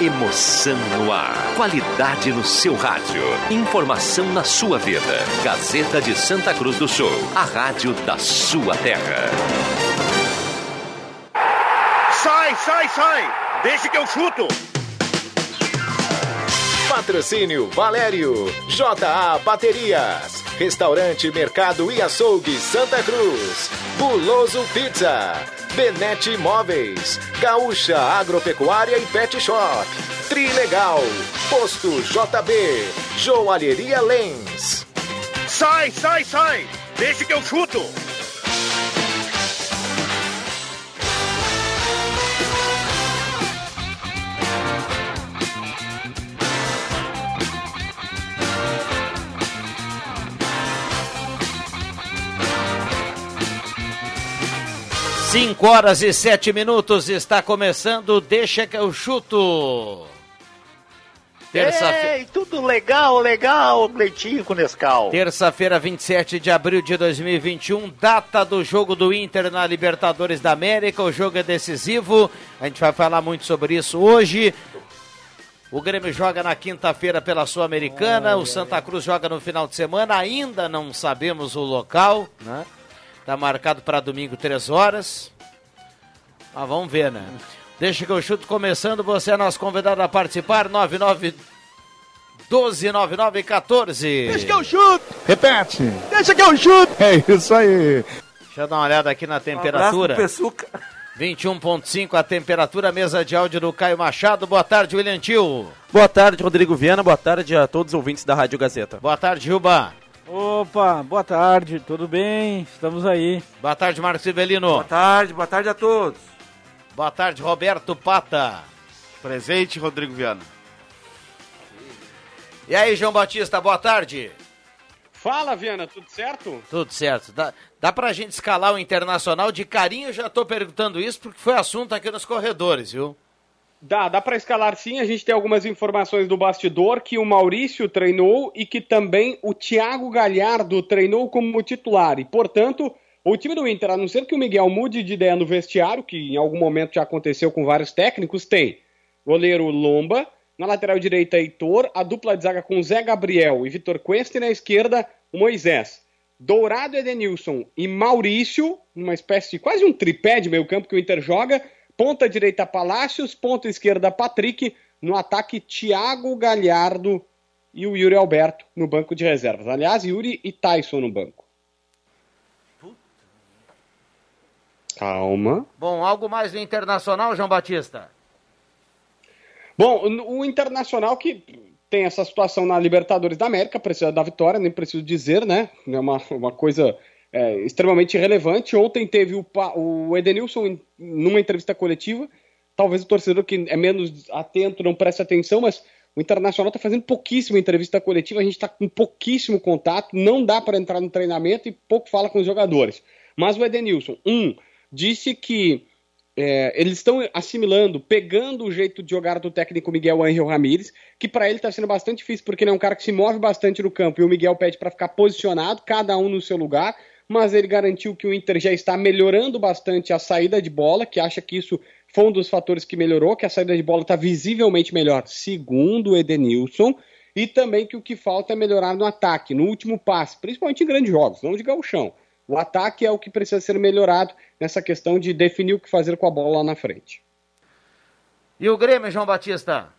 Emoção no ar. Qualidade no seu rádio. Informação na sua vida. Gazeta de Santa Cruz do Sul. A rádio da sua terra. Sai, sai, sai! Deixa que eu chuto! Patrocínio Valério, JA Baterias, Restaurante Mercado e Açougue Santa Cruz, Buloso Pizza, Benete Imóveis, Gaúcha Agropecuária e Pet Shop, Trilegal, Posto JB, Joalheria Lens. Sai, sai, sai! Deixa que eu chuto! Cinco horas e sete minutos está começando, deixa que eu chuto. Terça-feira. tudo legal, legal, Leitinho com Nescau. Terça-feira, 27 de abril de 2021, data do jogo do Inter na Libertadores da América. O jogo é decisivo, a gente vai falar muito sobre isso hoje. O Grêmio joga na quinta-feira pela Sul-Americana, o Santa Cruz joga no final de semana, ainda não sabemos o local, né? Tá marcado para domingo, 3 horas. Mas vamos ver, né? Deixa que eu chuto começando. Você é nosso convidado a participar. 99 12 99 14. Deixa que eu chuto! Repete. Deixa que eu chuto! É isso aí. Deixa eu dar uma olhada aqui na temperatura. Um 21.5 a temperatura, mesa de áudio do Caio Machado. Boa tarde, William Tio. Boa tarde, Rodrigo Viana. Boa tarde a todos os ouvintes da Rádio Gazeta. Boa tarde, Gilba. Opa, boa tarde, tudo bem? Estamos aí. Boa tarde, Marcos Civelino. Boa tarde, boa tarde a todos. Boa tarde, Roberto Pata. Presente, Rodrigo Viana. E aí, João Batista, boa tarde. Fala, Viana, tudo certo? Tudo certo. Dá, dá pra gente escalar o Internacional? De carinho, já tô perguntando isso porque foi assunto aqui nos corredores, viu? Dá, dá para escalar sim. A gente tem algumas informações do bastidor que o Maurício treinou e que também o Thiago Galhardo treinou como titular. E, portanto, o time do Inter, a não ser que o Miguel mude de ideia no vestiário, que em algum momento já aconteceu com vários técnicos, tem goleiro Lomba, na lateral direita Heitor, a dupla de zaga com Zé Gabriel e Vitor Cuesta e na esquerda o Moisés. Dourado Edenilson e Maurício, uma espécie de quase um tripé de meio campo que o Inter joga, Ponta direita Palácios, ponta esquerda Patrick, no ataque Thiago Galhardo e o Yuri Alberto no banco de reservas. Aliás, Yuri e Tyson no banco. Calma. Bom, algo mais do Internacional, João Batista? Bom, o Internacional que tem essa situação na Libertadores da América, precisa da vitória, nem preciso dizer, né? É uma, uma coisa é, extremamente relevante. Ontem teve o, o Edenilson numa entrevista coletiva. Talvez o torcedor que é menos atento não preste atenção, mas o Internacional está fazendo pouquíssima entrevista coletiva, a gente está com pouquíssimo contato, não dá para entrar no treinamento e pouco fala com os jogadores. Mas o Edenilson, um, disse que é, eles estão assimilando, pegando o jeito de jogar do técnico Miguel Angel Ramírez, que para ele está sendo bastante difícil, porque ele é um cara que se move bastante no campo e o Miguel pede para ficar posicionado, cada um no seu lugar mas ele garantiu que o Inter já está melhorando bastante a saída de bola, que acha que isso foi um dos fatores que melhorou, que a saída de bola está visivelmente melhor, segundo o Edenilson, e também que o que falta é melhorar no ataque, no último passe, principalmente em grandes jogos, não de gauchão. O ataque é o que precisa ser melhorado nessa questão de definir o que fazer com a bola lá na frente. E o Grêmio, João Batista?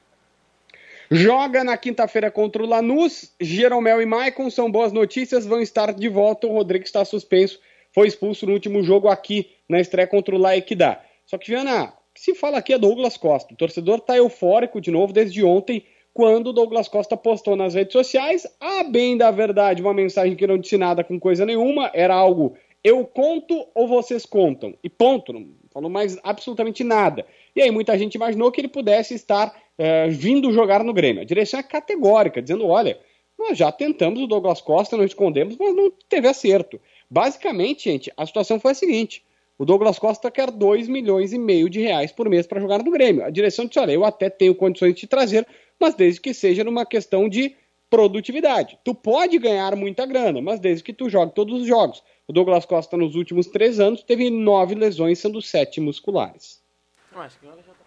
Joga na quinta-feira contra o Lanús. Jeromel e Maicon são boas notícias, vão estar de volta. O Rodrigo está suspenso, foi expulso no último jogo aqui na estreia contra o Laequidá. Só que, Viana, o que se fala aqui é Douglas Costa. O torcedor está eufórico de novo desde ontem, quando o Douglas Costa postou nas redes sociais, a bem da verdade, uma mensagem que não disse nada com coisa nenhuma, era algo eu conto ou vocês contam? E ponto, não falou mais absolutamente nada. E aí muita gente imaginou que ele pudesse estar é, vindo jogar no Grêmio. A direção é categórica, dizendo: olha, nós já tentamos o Douglas Costa, não escondemos, mas não teve acerto. Basicamente, gente, a situação foi a seguinte: o Douglas Costa quer 2 milhões e meio de reais por mês para jogar no Grêmio. A direção disse: olha, eu até tenho condições de te trazer, mas desde que seja numa questão de produtividade. Tu pode ganhar muita grana, mas desde que tu jogue todos os jogos. O Douglas Costa, nos últimos três anos, teve nove lesões, sendo sete musculares.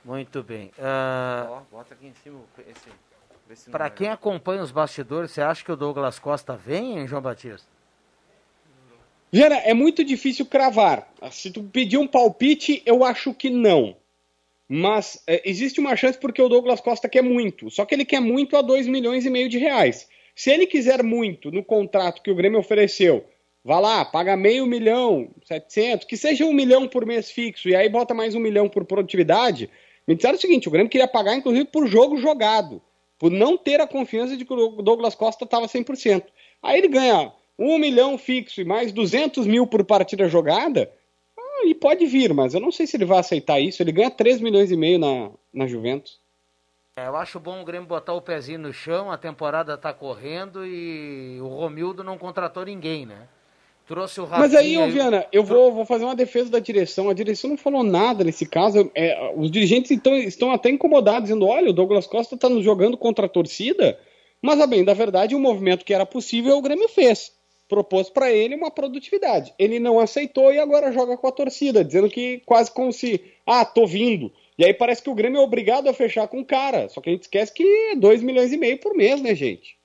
Muito bem. Uh, Ó, bota aqui em cima esse. Para é. quem acompanha os bastidores, você acha que o Douglas Costa vem, hein, João Batista? Viana, é muito difícil cravar. Se tu pedir um palpite, eu acho que não. Mas é, existe uma chance porque o Douglas Costa quer muito. Só que ele quer muito a 2 milhões e meio de reais. Se ele quiser muito no contrato que o Grêmio ofereceu, vá lá, paga meio milhão, 700, que seja um milhão por mês fixo, e aí bota mais um milhão por produtividade. Me disseram o seguinte: o Grêmio queria pagar, inclusive, por jogo jogado, por não ter a confiança de que o Douglas Costa estava 100%. Aí ele ganha um milhão fixo e mais 200 mil por partida jogada, ah, e pode vir, mas eu não sei se ele vai aceitar isso. Ele ganha 3 milhões e meio na, na Juventus. É, eu acho bom o Grêmio botar o pezinho no chão, a temporada tá correndo e o Romildo não contratou ninguém, né? Trouxe o Rafinha... Mas aí, ô Viana, eu vou, vou fazer uma defesa da direção. A direção não falou nada nesse caso. É, os dirigentes então, estão até incomodados, dizendo: olha, o Douglas Costa está nos jogando contra a torcida. Mas, a bem da verdade, o movimento que era possível, o Grêmio fez. Propôs para ele uma produtividade. Ele não aceitou e agora joga com a torcida, dizendo que quase como se, ah, tô vindo. E aí parece que o Grêmio é obrigado a fechar com o cara. Só que a gente esquece que é 2 milhões e meio por mês, né, gente?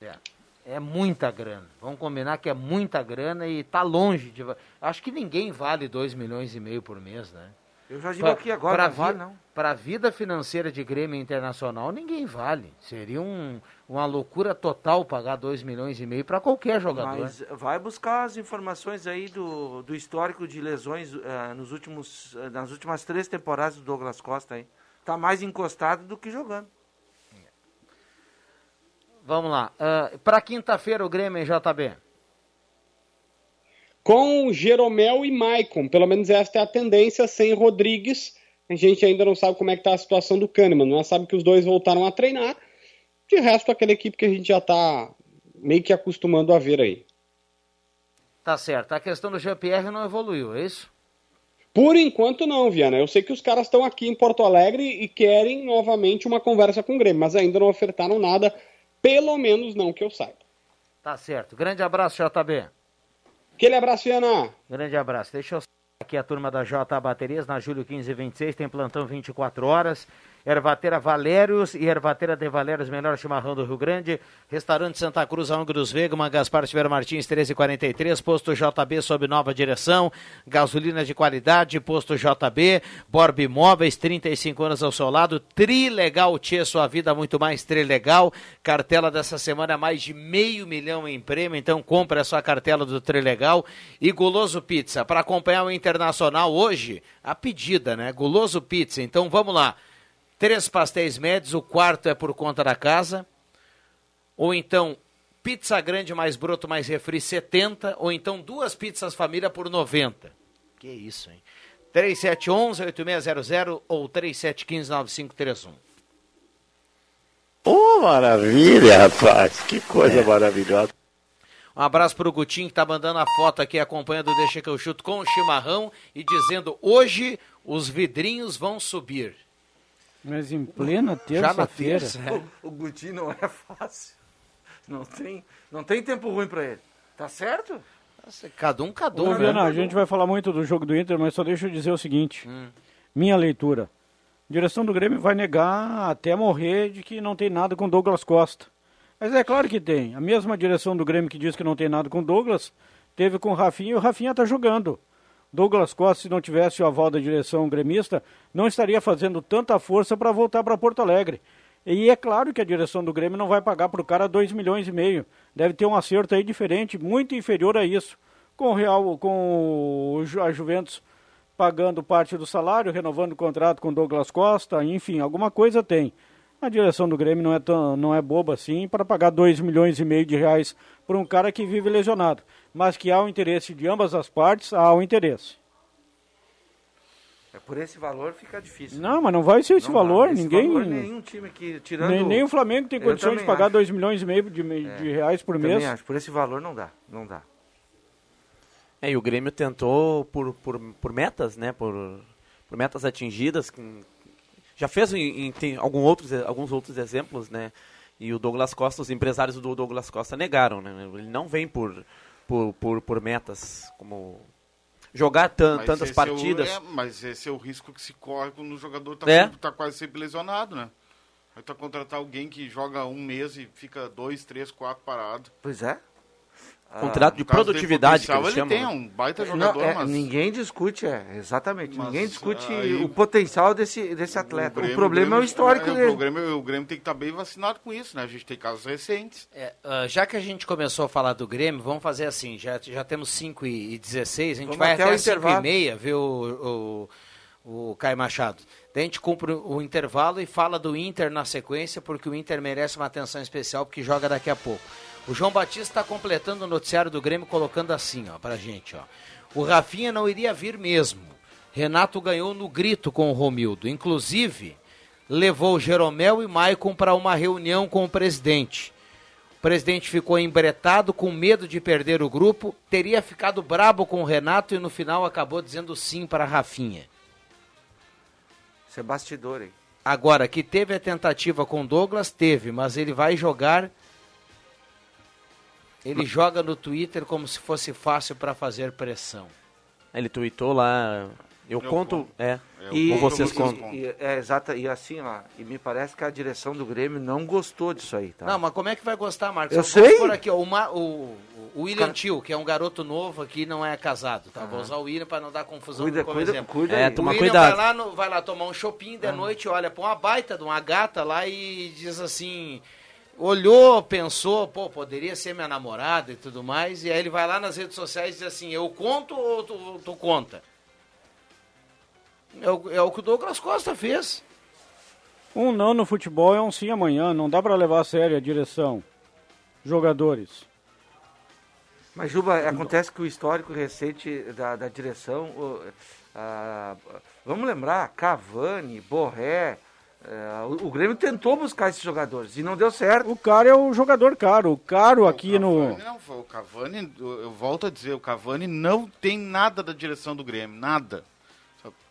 É muita grana. Vamos combinar que é muita grana e tá longe de. Acho que ninguém vale 2 milhões e meio por mês, né? Eu já digo aqui agora, pra não vale, não. Para a vida financeira de Grêmio Internacional, ninguém vale. Seria um, uma loucura total pagar 2 milhões e meio para qualquer jogador. Mas vai buscar as informações aí do, do histórico de lesões eh, nos últimos, eh, nas últimas três temporadas do Douglas Costa aí. Tá mais encostado do que jogando. Vamos lá. para quinta-feira, o Grêmio em JB. com Jeromel e Maicon. Pelo menos esta é a tendência, sem Rodrigues. A gente ainda não sabe como é que está a situação do Kahneman. Nós sabe que os dois voltaram a treinar. De resto, aquela equipe que a gente já está meio que acostumando a ver aí. Tá certo. A questão do Jean-Pierre não evoluiu, é isso? Por enquanto não, Viana. Eu sei que os caras estão aqui em Porto Alegre e querem novamente uma conversa com o Grêmio, mas ainda não ofertaram nada, pelo menos não que eu saiba. Tá certo. Grande abraço, JB. Aquele abraço, Viana. Grande abraço. Deixa eu aqui a turma da J Baterias, na Júlio 1526, tem plantão 24 horas. Ervateira Valérios e Ervateira de Valérios, melhor chimarrão do Rio Grande. Restaurante Santa Cruz, Ângulos Vega, uma Gaspar Tiver Martins, 1343. Posto JB sob nova direção. Gasolina de qualidade, posto JB. Borb Imóveis, 35 anos ao seu lado. Trilegal Tchê, sua vida muito mais Trilegal. Cartela dessa semana é mais de meio milhão em prêmio, então compre a sua cartela do Trilegal. E Guloso Pizza, para acompanhar o Internacional hoje, a pedida, né? Guloso Pizza, então vamos lá. Três pastéis médios, o quarto é por conta da casa. Ou então, pizza grande mais broto mais refri 70. Ou então, duas pizzas família por 90. Que isso, hein? 3711-8600 ou 3715-9531. Ô, maravilha, rapaz. Que coisa maravilhosa. Um abraço pro Gutinho que tá mandando a foto aqui acompanhando o Deixa que eu chuto com o chimarrão e dizendo hoje os vidrinhos vão subir. Mas em plena Já na terça-feira. terça, é. O, o Guti não é fácil. Não tem, não tem tempo ruim pra ele. Tá certo? Cada um, cada Ô, um. Viana, né? a gente vai falar muito do jogo do Inter, mas só deixa eu dizer o seguinte. Hum. Minha leitura. A direção do Grêmio vai negar até morrer de que não tem nada com Douglas Costa. Mas é claro que tem. A mesma direção do Grêmio que diz que não tem nada com Douglas, teve com o Rafinha e o Rafinha está jogando. Douglas Costa, se não tivesse o aval da direção gremista, não estaria fazendo tanta força para voltar para Porto Alegre. E é claro que a direção do Grêmio não vai pagar para o cara 2 milhões e meio. Deve ter um acerto aí diferente, muito inferior a isso. Com o Real, com o a Juventus pagando parte do salário, renovando o contrato com Douglas Costa, enfim, alguma coisa tem. A direção do Grêmio não é, tão, não é boba assim para pagar 2 milhões e meio de reais por um cara que vive lesionado. Mas que há o interesse de ambas as partes, há o interesse. É por esse valor fica difícil. Não, mas não vai ser esse Não valor, Esse ninguém. valor, nenhum time que tirando nem, nem o Flamengo tem condições de pagar acho. 2 milhões e meio de, de reais por mês. acho. Por esse valor não dá, não dá. É, e o Grêmio tentou por, por, por metas, né? Por, por metas atingidas. Já fez em, em- tem algum outros, alguns outros exemplos, né? E o Douglas Costa, os empresários do Douglas Costa negaram, né? Ele não vem por, por, por, por metas como jogar tan- tantas esse é o- partidas. é, mas esse é o risco que se corre quando o jogador tá, É. tá quase sempre lesionado, né? Aí tu vai contratar alguém que joga um mês e fica dois, três, quatro parado. Pois é. Contrato de produtividade que potencial, ele chamam. tem né? um baita Não, jogador, é, mas Ninguém discute, é, exatamente. Mas, ninguém discute aí, o potencial desse, desse atleta. O, Grêmio- problema é o Grêmio- histórico é, dele. O Grêmio, o Grêmio tem que estar bem vacinado com isso, né? A gente tem casos recentes. É, ah, já que a gente começou a falar do Grêmio, vamos fazer assim, já, já temos 5 e 16, a gente Vamos vai até até, o as 5 e meia, viu, o, o, o Caio Machado. Daí a gente cumpre o intervalo e fala do Inter na sequência, porque o Inter merece uma atenção especial, porque joga daqui a pouco. O João Batista está completando o noticiário do Grêmio, colocando assim, ó, pra gente, ó. O Rafinha não iria vir mesmo. Renato ganhou no grito com o Romildo. Inclusive, levou Jeromel e Maicon para uma reunião com o presidente. O presidente ficou embretado, com medo de perder o grupo, teria ficado brabo com o Renato e no final acabou dizendo sim para Rafinha. Isso é bastidor, hein? Agora, que teve a tentativa com Douglas, teve, mas ele vai jogar. Ele joga no Twitter como se fosse fácil para fazer pressão. Ele tweetou lá. Eu, Eu conto. conto. É. Eu E- Ou conto, vocês contam. E, é, exata, e assim, ó, e me parece que a direção do Grêmio não gostou disso aí, tá? Não, mas como é que vai gostar, Marcos? Eu Vamos sei. Por aqui, ó, o, Ma- o- o William Cara- Tio, que é um garoto novo aqui, não é casado, tá? Vou usar o William para não dar confusão cuida, como cuida, exemplo. cuida É, toma o William cuidado. Vai lá, no- vai lá tomar um shopping de noite, olha pra uma baita de uma gata lá e diz assim. Olhou, pensou, pô, poderia ser minha namorada e tudo mais, e aí ele vai lá nas redes sociais e diz assim: Eu conto ou tu, tu conta? É o, é o que o Douglas Costa fez. Um não no futebol é um sim amanhã. Não dá para levar a sério a direção. Jogadores. Mas, Juba, acontece que o histórico recente da, da direção. o- vamos lembrar, Cavani, Borré. Eh, o, Grêmio tentou buscar esses jogadores e não deu certo. O cara é o jogador caro. O caro aqui o no. Cavani não, o Cavani, eu volto a dizer, o Cavani não tem nada da direção do Grêmio, nada.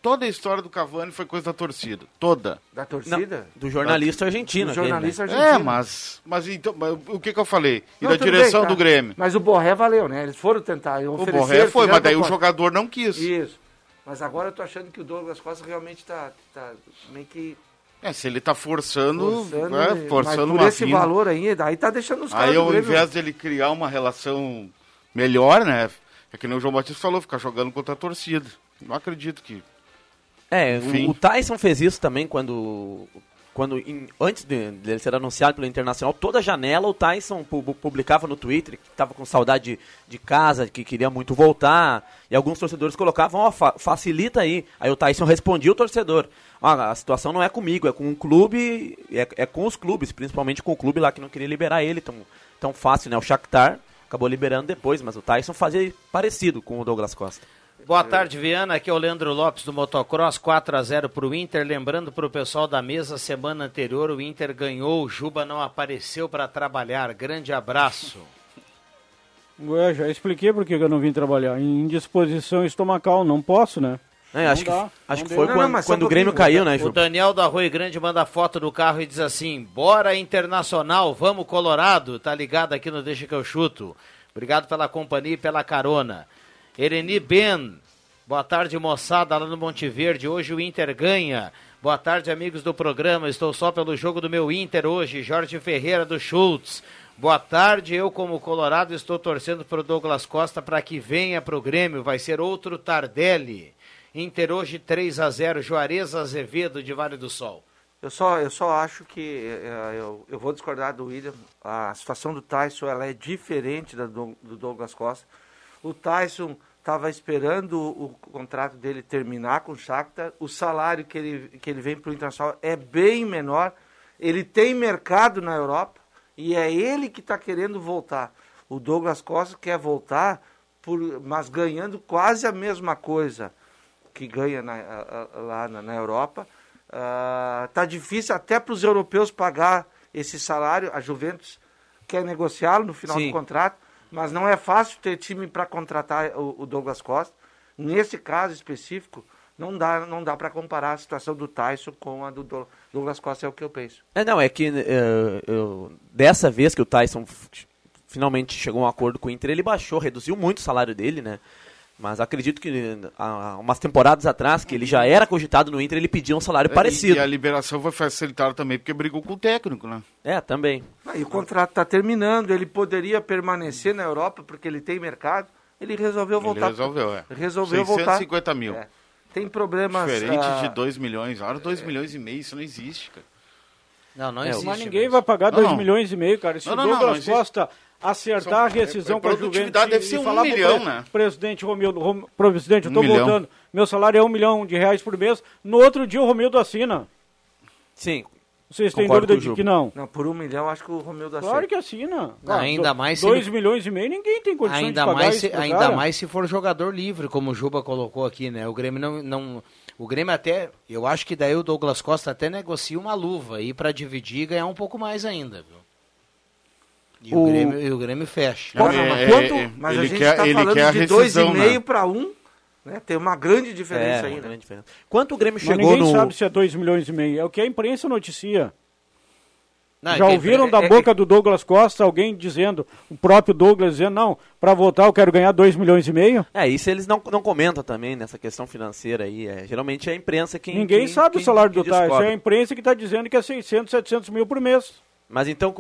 Toda a história do Cavani foi coisa da torcida, toda. Da Não, torcida? do jornalista argentino. Do aquele, né? jornalista argentino. É, mas, mas então, mas o que que eu falei? E Não, da direção bem, tá. do Grêmio? Mas o Borré valeu, né? Eles foram tentar. O Borré foi, mas daí o jogador não quis. Isso. Mas agora eu tô achando que o Douglas Costa realmente tá, tá meio que É, se ele tá forçando, forçando. é, mas forçando por uma esse fina. valor aí, daí tá deixando os caras Aí ao Grêmio- invés dele criar uma relação melhor, né? É que nem o João Batista falou, ficar jogando contra a torcida. Não acredito que. É, Enfim. o Tyson fez isso também quando. Quando antes de, dele ser anunciado pelo Internacional, toda janela o Tyson pu- publicava no Twitter que estava com saudade de, de casa, que queria muito voltar. E alguns torcedores colocavam, ó, fa- facilita aí. Aí o Tyson respondia o torcedor. Ó, a situação não é comigo, é com o clube, é, é com os clubes, principalmente com o clube lá que não queria liberar ele tão, tão fácil, né? O Shakhtar acabou liberando depois, mas o Tyson fazia parecido com o Douglas Costa. Boa tarde, Viana. Aqui é o Leandro Lopes do Motocross, 4 a 0 para o Inter. Lembrando para o pessoal da mesa, semana anterior o Inter ganhou, o Juba não apareceu para trabalhar. Grande abraço. Ué, já expliquei por que que eu não vim trabalhar. Indisposição estomacal, não posso, né? É, acho que, dá, acho não que foi. Não, não, quando, só quando um o Grêmio caiu, né, O Ju? Daniel da Rui Grande manda foto do carro e diz assim: Bora Internacional, vamos Colorado. Tá ligado aqui no Deixa que eu chuto. Obrigado pela companhia e pela carona. Ereni Ben, boa tarde moçada lá no Monte Verde. Hoje o Inter ganha. Boa tarde, amigos do programa. Estou só pelo jogo do meu Inter hoje. Jorge Ferreira do Schultz. Boa tarde, eu como Colorado estou torcendo para o Douglas Costa para que venha para o Grêmio. Vai ser outro Tardelli. Inter hoje 3 a 0 Juarez Azevedo de Vale do Sol. Eu só, eu só acho que eh, eu, eu vou discordar do William. A situação do Tyson ela é diferente da do, do Douglas Costa. O Tyson estava esperando o, o contrato dele terminar com o Shakhtar. O salário que ele, que ele vem para o Internacional é bem menor. Ele tem mercado na Europa e é ele que está querendo voltar. O Douglas Costa quer voltar, por, mas ganhando quase a mesma coisa que ganha na- lá na, na Europa. Ah, tá difícil até para os europeus pagar esse salário. A Juventus quer negociá-lo no final Sim. do contrato, mas não é fácil ter time para contratar o, o Douglas Costa. Nesse caso específico, não dá, não dá para comparar a situação do Tyson com a do Dou- Douglas Costa, é o que eu penso. É, não, é que eh, eu- dessa vez que o Tyson finalmente chegou a um acordo com o Inter, ele baixou, reduziu muito o salário dele, né? Mas acredito que há umas temporadas atrás, que ele já era cogitado no Inter, ele pediu um salário parecido. É, E a liberação foi facilitada também porque brigou com o técnico, né? É, também. Ah, e o contrato está terminando, ele poderia permanecer na Europa porque ele tem mercado. Ele resolveu Ele voltar. resolveu, é. Resolveu voltar. 650 mil. É. Tem problemas. Diferente ah, de 2 milhões. Olha, 2 milhões e meio, isso não existe, cara. Não, não É, existe. Mas ninguém mesmo. vai pagar Não, 2 não. milhões e meio, cara. Se Não, o não, não, não existe. Acertar São- a rescisão com a produtividade Juventus deve ser um falar pro milhão, pre- né? presidente Romildo, Rom, presidente, eu Um tô milhão. voltando, meu salário é um milhão de reais por mês, no outro dia o Romildo assina. Sim. Vocês têm dúvida de que não? Não, por um milhão acho que o Romildo aceita. Claro que assina. Não, ainda mais se 2 ele- milhões e meio, ninguém tem condição Ainda de pagar mais, se, pro ainda cara. mais se for jogador livre, como o Juba colocou aqui, né? O Grêmio não, não. O Grêmio até. Eu acho que daí o Douglas Costa até negocia uma luva aí pra dividir e ganhar um pouco mais ainda, viu? E o, O- Grêmio, e o Grêmio fecha. Quanto- É, mas é, quanto- é, mas a gente quer- está ele falando quer a de dois e rescisão, né? meio para um, né? Tem uma grande diferença É, aí, uma né? grande diferença. Quanto o Grêmio Mas chegou ninguém no... sabe se é 2 milhões e meio. É o que a imprensa noticia. Não, Já é ouviram da é- boca do Douglas Costa alguém dizendo, o próprio Douglas dizendo, não, para votar eu quero ganhar 2 milhões e meio? É, isso eles não, não comentam também nessa questão financeira aí. É, geralmente é a imprensa quem. Ninguém quem- sabe quem- o salário do Tais. descobre. É a imprensa que está dizendo que é 600, 700 mil por mês. Mas então,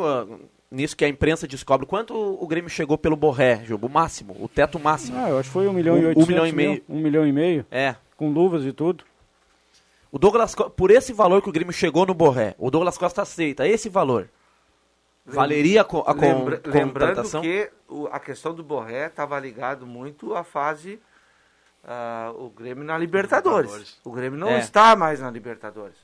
nisso que a imprensa descobre, quanto o Grêmio chegou pelo Borré, Juba? O máximo, o teto máximo. Ah, eu acho que foi 1 milhão Um- e um 800 milhão e mil. meio. 1 milhão e meio, É. com luvas e tudo. O Douglas por esse valor que o Grêmio chegou no Borré, o Douglas Costa aceita esse valor. Valeria a, co- a Lembra- lembrando que a questão do Borré estava ligado muito à fase ah, o Grêmio na Libertadores. Libertadores. O Grêmio não É. está mais na Libertadores.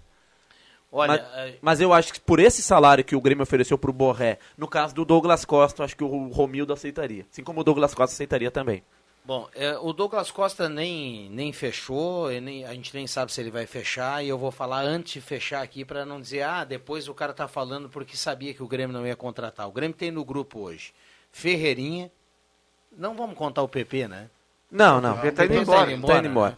Olha, mas, é, mas eu acho que por esse salário que o Grêmio ofereceu pro Borré, no caso do Douglas Costa, eu acho que o Romildo aceitaria. Assim como o Douglas Costa aceitaria também. Bom, é, o Douglas Costa nem, nem fechou, e nem, a gente nem sabe se ele vai fechar, e eu vou falar antes de fechar aqui para não dizer, ah, depois o cara tá falando porque sabia que o Grêmio não ia contratar. O Grêmio tem no grupo hoje Ferreirinha, não vamos contar o PP, né? Não, não. Ele tá indo PP embora. Tá indo embora. né?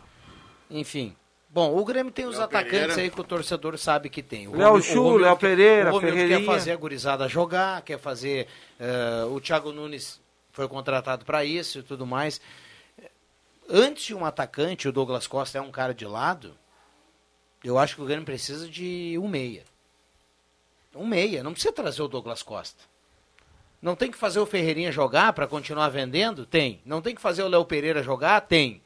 Enfim. Bom, o Grêmio tem os Léo atacantes Pereira. aí que o torcedor sabe que tem. O Léo Chu, Léo quer- Pereira, o Romildo quer fazer a gurizada jogar, quer fazer... eh, o Thiago Nunes foi contratado para isso e tudo mais. Antes de um atacante, o Douglas Costa é um cara de lado, eu acho que o Grêmio precisa de um meia. Um meia, não precisa trazer o Douglas Costa. Não tem que fazer o Ferreirinha jogar para continuar vendendo? Tem. Não tem que fazer o Léo Pereira jogar? Tem.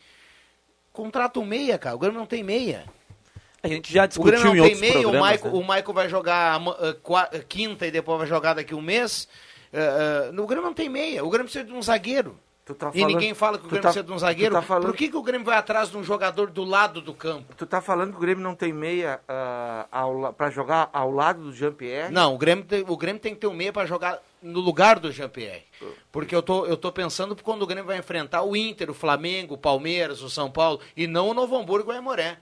Contrata um meia, cara. O Grêmio não tem meia. A gente já O discutiu Grêmio em não tem meia, o. Michael, né? o Michael vai jogar eh, eh, quinta e depois vai jogar daqui um mês. Eh, eh, o Grêmio não tem meia. O Grêmio precisa de um zagueiro. Tu tá E falando- ninguém fala que o Grêmio tá- precisa de um zagueiro. Tá falando, Por que, que o Grêmio vai atrás de um jogador do lado do campo? tu tá falando que o Grêmio não tem meia para jogar ao lado do Jean-Pierre? Não, o Grêmio, tem, o Grêmio tem que ter um meia para jogar no lugar do Jean-Pierre. Porque eu tô, eu tô pensando quando o Grêmio vai enfrentar o Inter, o Flamengo, o Palmeiras, o São Paulo, e não o Novo Hamburgo e o Aimoré.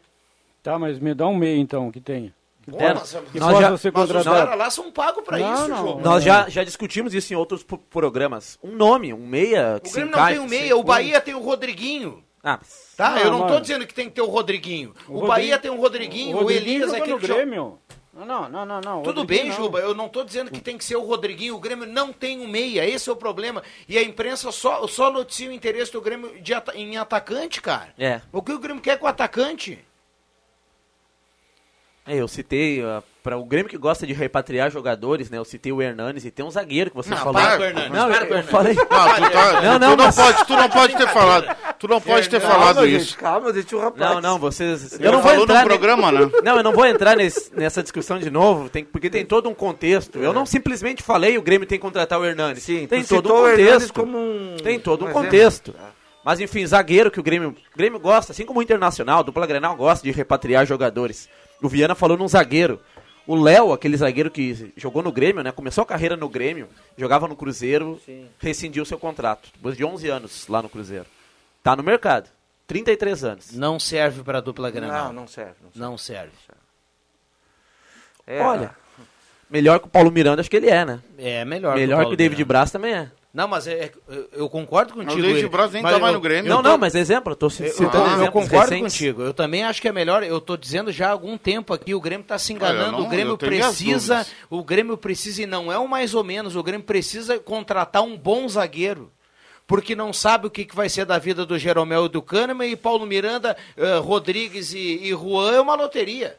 Tá, mas me dá um meio então, que tenha. Pô, É, mas, Nós já- mas os caras lá são pagos para Não, isso, não. João. Nós já, já discutimos isso em outros pro- programas. Um nome, um meia que O Grêmio não tem um meia, o Bahia tem o Rodriguinho. Ah, Tá? Não, eu não tô mas- dizendo que tem que ter o Rodriguinho. O, Rodrigo- Bahia tem o Rodriguinho, o, Rodriguinho Elias joga aqui no que joga- Grêmio. Não, não, não, não. não. Tudo Rodriguinho bem, não. Juba, eu não tô dizendo que tem que ser o Rodriguinho. O Grêmio não tem um meia, esse é o problema. E a imprensa só, só noticia o interesse do Grêmio de em atacante, cara. É. O que o Grêmio quer com o atacante? É, eu citei, para o Grêmio que gosta de repatriar jogadores, né? Eu citei o Hernanes e tem um zagueiro que você Não, falou. para com o Hernanes, Não, para eu, com o eu falei. Não, tu, tá, Não, tu não, não mas- pode, tu não pode ter falado. Tu não pode ter falado calma, isso. Gente, calma, deixa o rapaz. Não, não, vocês. Ele Eu não vou falou entrar no programa, né? Não, eu não vou entrar nesse- nessa discussão de novo, tem, porque tem todo um contexto. Eu não simplesmente falei o Grêmio tem que contratar o Hernanes. Sim, tem tu todo citou um contexto. como um... Tem todo um exemplo. contexto. Mas enfim, zagueiro que o Grêmio, o Grêmio gosta, assim como o Internacional, dupla Grenal gosta de repatriar jogadores. O Viana falou num zagueiro. O Léo, aquele zagueiro que jogou no Grêmio, né? Começou a carreira no Grêmio, jogava no Cruzeiro, rescindiu seu contrato, depois de 11 anos lá no Cruzeiro. Tá no mercado. 33 anos. Não serve para dupla Grenal. Não, não serve. Não serve. Não serve. É, Olha, melhor que o Paulo Miranda, acho que ele é, né? É melhor. melhor Paulo que o David Miranda. Braz também é. Não, mas é- é- eu- concordo contigo. o David ele- Braz nem tá mais no Grêmio. Não, tô- não, mas exemplo, eu tô citando eu- eu concordo recentes. contigo. Eu também acho que é melhor. Eu tô dizendo já há algum tempo aqui. O Grêmio está se enganando. Não- o Grêmio precisa. O Grêmio precisa e não é o mais ou menos. O Grêmio precisa contratar um bom zagueiro. porque não sabe o que, que vai ser da vida do Jeromel e do Kahneman, e Paulo Miranda, eh, Rodrigues e, e Juan é uma loteria.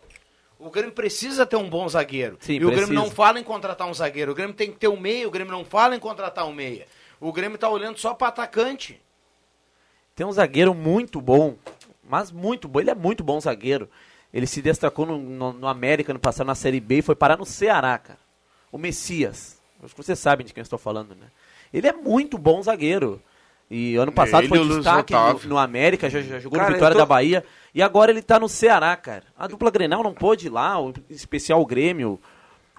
O Grêmio precisa ter um bom zagueiro. Sim, e o Grêmio não fala em contratar um zagueiro. O Grêmio tem que ter um meia, o Grêmio não fala em contratar um meia. O Grêmio tá olhando só para atacante. Tem um zagueiro muito bom, mas muito bom. Ele é muito bom zagueiro. Ele se destacou no, no, no América no passado, na Série B, e foi parar no Ceará, cara. O Messias. Acho que vocês sabem de quem eu estou falando, né? Ele é muito bom zagueiro. E ano passado Ele foi o destaque no, no América, já, já jogou Cara, no Vitória tô- da Bahia. E agora ele tá no Ceará, cara. A dupla Grenal não pôde ir lá, o especial o Grêmio.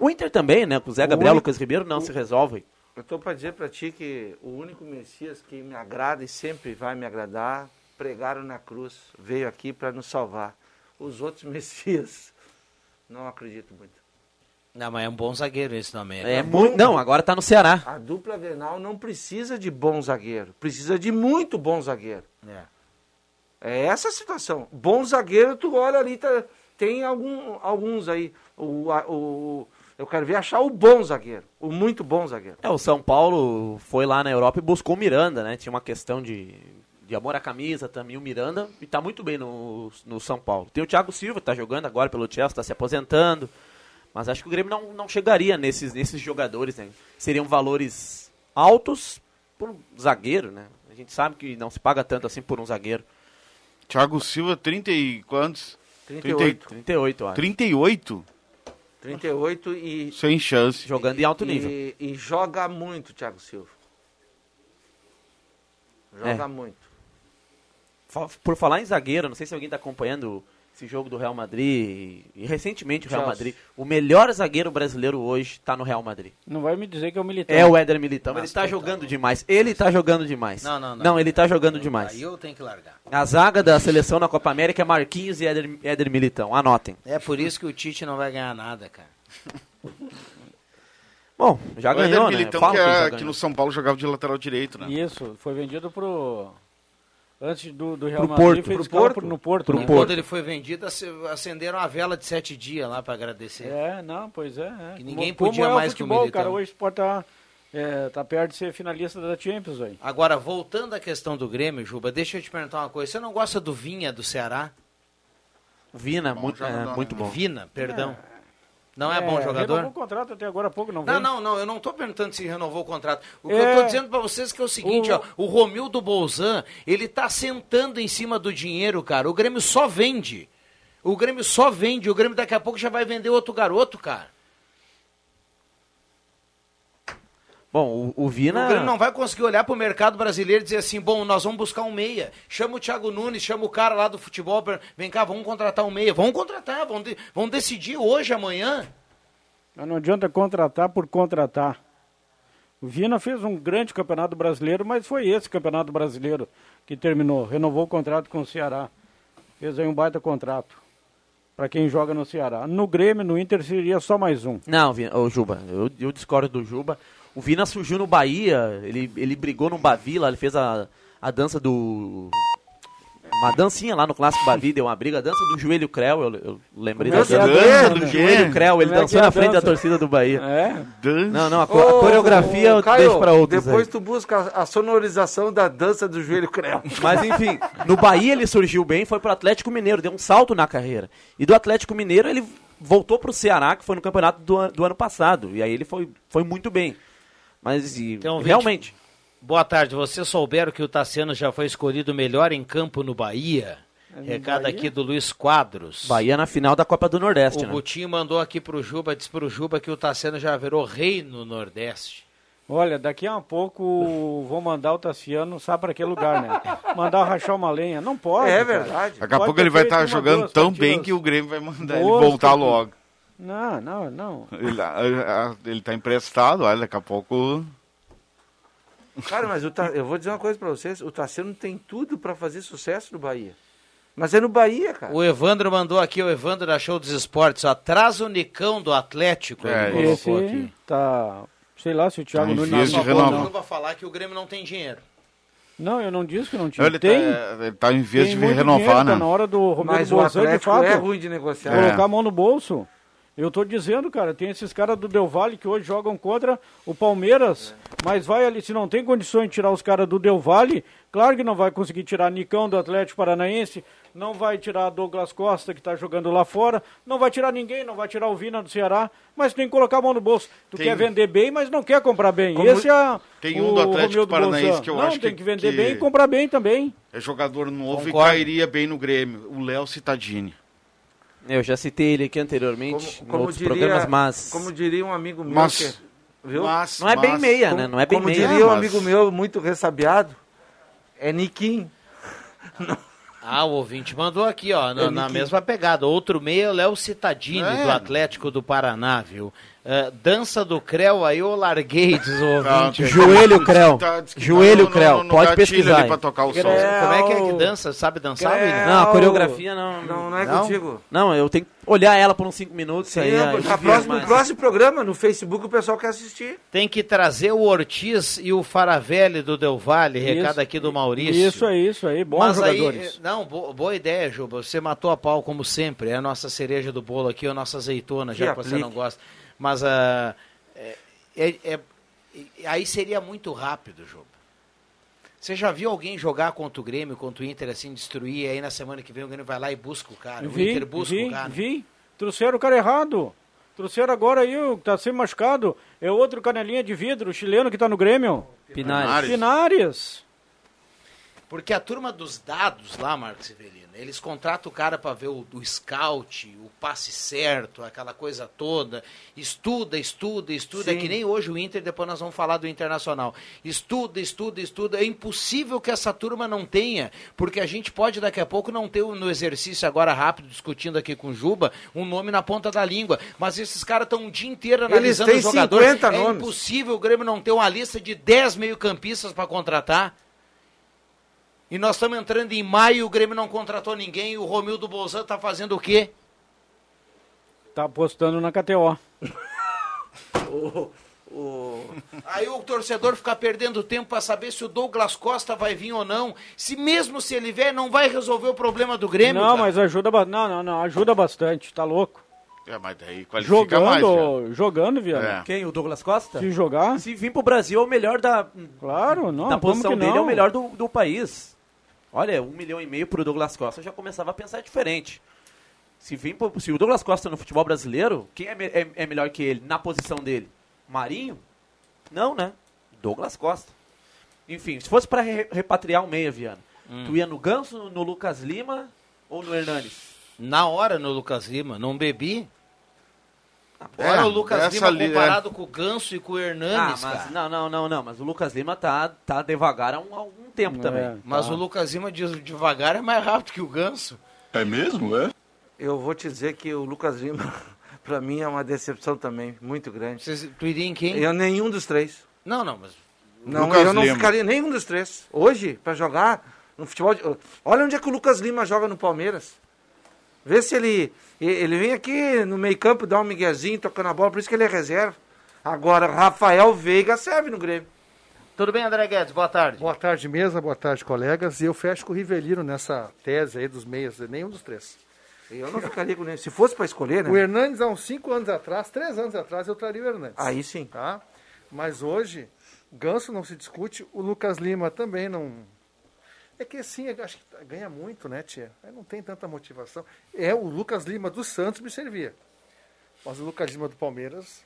O Inter também, né? Com o Zé Gabriel, único- Lucas Ribeiro, não se resolvem. Eu tô para dizer para ti que o único Messias que me agrada e sempre vai me agradar, pregaram na cruz, veio aqui para nos salvar. Os outros Messias, não acredito muito. Não, mas é um bom zagueiro esse no América. É muito. Não, agora tá no Ceará. A dupla Grenal não precisa de bom zagueiro, precisa de muito bom zagueiro. É. É essa a situação. Bom zagueiro, tu olha ali, tá- tem algum, alguns aí. O, o, eu quero ver achar o bom zagueiro, o muito bom zagueiro. É, o São Paulo foi lá na Europa e buscou o Miranda, né? Tinha uma questão de, de amor à camisa também, o Miranda, e tá muito bem no, no São Paulo. Tem o Thiago Silva, que tá jogando agora pelo Chelsea, tá se aposentando. Mas acho que o Grêmio não, não chegaria nesses, nesses jogadores, né? Seriam valores altos por um zagueiro, né? A gente sabe que não se paga tanto assim por um zagueiro. Thiago Silva, 30 e quantos? 38. 38, eu acho. 38? 38 e, Sem chance. Jogando em alto nível. e, e joga muito, Thiago Silva. Joga É. muito. Por falar em zagueiro, não sei se alguém tá acompanhando esse jogo do Real Madrid, e recentemente o Real Chelsea. Madrid. O melhor zagueiro brasileiro hoje tá no Real Madrid. Não vai me dizer que é o militar. É o Éder Militão. Mas ele tá total. jogando demais. Ele tá jogando demais. Não, não, não. Não, ele tá jogando demais. Aí eu tenho que largar. A zaga da seleção na Copa América é Marquinhos e Éder, Éder Militão. Anotem. É por isso que o Tite não vai ganhar nada, cara. Bom, já o Éder ganhou, né? Militão, que, que ele já é, que no São Paulo jogava de lateral direito, né? Isso, foi vendido pro. Antes do, do Real Pro Madrid, Porto. fez Pro Porto? no Porto. Pro né? Porto. quando ele foi vendido, ace- acenderam a vela de sete dias lá pra agradecer. É, não, pois é. é. Que ninguém Como podia é o mais que o futebol, Militão. cara hoje pode estar é, tá perto de ser finalista da Champions aí. Agora, voltando à questão do Grêmio, Juba, deixa eu te perguntar uma coisa. Você não gosta do Vinha do Ceará? Vina, Bom muito, é, muito né? bom. Vina, perdão. Não é, bom jogador? Renovou o contrato até agora há pouco, não Não, não, não, eu não tô perguntando se renovou o contrato. O que É. eu tô dizendo pra vocês é que é o seguinte, O- ó, o Romildo Bolzan, ele tá sentando em cima do dinheiro, cara. O Grêmio só vende. O Grêmio só vende, o Grêmio daqui a pouco já vai vender outro garoto, cara. Bom, o, o Vina. O Grêmio não vai conseguir olhar pro mercado brasileiro e dizer assim, bom, nós vamos buscar um meia. Chama o Thiago Nunes, chama o cara lá do futebol, pra... vem cá, vamos contratar um meia. Vamos contratar, vamos, de- vamos decidir hoje, amanhã. Mas Não adianta contratar por contratar. O Vina fez um grande campeonato brasileiro, mas foi esse campeonato brasileiro que terminou. Renovou o contrato com o Ceará. Fez aí um baita contrato. Para quem joga no Ceará. No Grêmio, no Inter, seria só mais um. Não, ô, Juba, eu, eu discordo do Juba. O Vina surgiu no Bahia, ele, ele brigou no Bavi lá, ele fez a, a dança do. Uma dancinha lá no Clássico Bavi, deu uma briga, a dança do joelho creu, eu, eu lembrei da Como é que é a dança dança, do né? joelho creu, ele Como é dançou é na frente da dança? torcida do Bahia. É? Dan- Não, não, a, co- a coreografia eu Caio, deixo pra outros. Depois aí. tu busca a, a sonorização da dança do joelho creu. Mas enfim, no Bahia ele surgiu bem, foi pro Atlético Mineiro, deu um salto na carreira. E do Atlético Mineiro ele voltou pro Ceará, que foi no campeonato do, an- do ano passado. E aí ele foi, foi muito bem. Mas e, Então, realmente, Boa tarde, vocês souberam que o Tassiano já foi escolhido melhor em campo no Bahia? Recado Bahia? aqui do Luiz Quadros. Bahia na final da Copa do Nordeste, O né? Gutinho mandou aqui pro Juba, disse pro Juba que o Tassiano já virou rei no Nordeste. Olha, daqui a pouco vou mandar o Tassiano, sabe para que lugar, né? Mandar rachar uma lenha. Não pode. É cara. verdade. Daqui a pouco ele vai estar uma, jogando tão partidas. bem que o Grêmio vai mandar ele voltar partidas. logo. Não, não, não. Ele, a- a- ele tá emprestado, olha, daqui a pouco. Cara, mas o Ta- eu vou dizer uma coisa pra vocês: o Tassiano tem tudo pra fazer sucesso no Bahia. Mas é no Bahia, cara. O Evandro mandou aqui, o Evandro da Show dos Esportes, traz o Nicão do Atlético, É, ele Esse colocou aqui. tá. Sei lá se o Thiago Tá Nunes. não, renovar. não. Não vai falar que o Grêmio não tem dinheiro. Não, eu não disse que não tinha. Ele tá, tem. ele tá em tem de muito renovar, dinheiro, né? Tá na hora do Romero Mas o Bolzan, de Atlético fato, é ruim de negociar. É. colocar a mão no bolso. Eu tô dizendo, cara, tem esses caras do Del Valle que hoje jogam contra o Palmeiras, mas vai ali, se não tem condições de tirar os caras do Del Valle, claro que não vai conseguir tirar Nicão do Atlético Paranaense, não vai tirar Douglas Costa que tá jogando lá fora, não vai tirar ninguém, não vai tirar o Vina do Ceará, mas tem que colocar a mão no bolso. Tu Tem- quer vender bem, mas não quer comprar bem. Como- Esse é Tem um o do Atlético Romildo Paranaense que eu não, acho tem que- que vender que- bem e comprar bem também. É jogador novo Concordo. e cairia bem no Grêmio. O Léo Citadini. Eu já citei ele aqui anteriormente, Como, em como outros diria, programas, mas como diria um amigo meu, Mas- que- viu? Mas, não é bem mas- meia, como, né? Não é bem como meia. diria um amigo meu muito ressabiado, é Niquim. Ah, o ouvinte mandou aqui, ó, na, É, na mesma pegada. Outro meio é o Léo Citadini, É. do Atlético do Paraná, viu? É, dança do Creu, aí eu larguei, diz o Ah, ouvinte. Joelho Creu. Tá- tá Joelho no- Creu. Pode pesquisar ali aí. pra tocar o som. Como é que é que Creu. dança? Sabe dançar, Creu. William? Não, a coreografia não. Não, não é Não? contigo. Não, eu tenho que olhar ela por uns 5 minutos. aí, Sim, aí vejo próximo, mais. no próximo programa, no Facebook, o pessoal quer assistir. Tem que trazer o Ortiz e o Faravelli do Del Valle, recado Isso. aqui do Maurício. Isso aí, isso aí, bons Mas jogadores. aí, não, bo- boa ideia, Juba. Você matou a pau como sempre. É a nossa cereja do bolo aqui, a nossa azeitona, já Que que você aplique. não gosta. Mas ah, é, é- é- aí seria muito rápido, Juba. Você já viu alguém jogar contra o Grêmio, contra o Inter, assim, destruir, aí na semana que vem o Grêmio vai lá e busca o cara. o Vi, Inter busca vi, o cara. vi. Trouxeram o cara errado. Trouxeram agora aí o que tá sempre machucado. É outro canelinha de vidro, o chileno que tá no Grêmio. Pinares. Pinares. Porque a turma dos dados lá, Marcos Severino, eles contratam o cara para ver o, o scout, o passe certo, aquela coisa toda. Estuda, estuda, estuda. É Sim. que nem hoje o Inter, depois nós vamos falar do Internacional. Estuda, estuda, estuda. É impossível que essa turma não tenha, porque a gente pode daqui a pouco não ter no exercício agora rápido, discutindo aqui com o Juba, um nome na ponta da língua. Mas esses caras estão um dia inteiro analisando os jogadores. 50 é nomes. impossível o Grêmio não ter uma lista de 10 meio-campistas para contratar. E nós estamos entrando em maio, o Grêmio não contratou ninguém, e o Romildo Bolzan está fazendo o quê? Tá apostando na KTO. Aí o torcedor fica perdendo tempo para saber se o Douglas Costa vai vir ou não. Se mesmo se ele vier, não vai resolver o problema do Grêmio. não, cara. mas ajuda, não, não, não, ajuda bastante, tá louco. É, mas daí qualifica Jogando, mais, jogando, viado. É. Quem? O Douglas Costa? Se jogar, Se vir pro Brasil, é o melhor da, claro, não, da posição que dele, é não? o melhor do, do país. Olha, um milhão e meio pro Douglas Costa, eu já começava a pensar diferente. Se, pro- se o Douglas Costa no futebol brasileiro, quem é, é- é melhor que ele na posição dele? Marinho? Não, né? Douglas Costa. Enfim, se fosse para repatriar um meia, Viana, Hum. tu ia no Ganso, no Lucas Lima ou no Hernanes? Na hora no Lucas Lima, não bebi. É, Olha o Lucas Lima ali, é. comparado com o Ganso e com o Ah, Hernanes, mas cara. não, não, não, não, mas o Lucas Lima tá, tá devagar há um, há algum tempo É. também. Mas Tá. o Lucas Lima diz devagar é mais rápido que o Ganso. Eu vou te dizer que o Lucas Lima, pra mim, é uma decepção também, muito grande. Vocês, tu iria em quem? Eu nenhum dos três. Não, não, mas Não, Lucas eu não Lima. ficaria nenhum dos três. Hoje, pra jogar no futebol. de- Olha onde é que o Lucas Lima joga no Palmeiras. Vê se ele. Ele vem aqui no meio-campo, dá um miguezinho, tocando a bola, por isso que ele é reserva. Agora, Rafael Veiga serve no Grêmio. Tudo bem, André Guedes? Boa tarde. Boa tarde, mesa, boa tarde, colegas. E eu fecho com o Rivelino nessa tese aí dos meias, nenhum dos três. Eu não ficaria com ele. Se fosse pra escolher, O né? Hernandes, há uns cinco anos atrás, três anos atrás, eu traria o Hernandes. Aí sim. Tá? Mas hoje, Ganso não se discute, o Lucas Lima também não. É que assim, acho que ganha muito, né, tia? Aí não tem tanta motivação. É, o Lucas Lima do Santos me servia. Mas o Lucas Lima do Palmeiras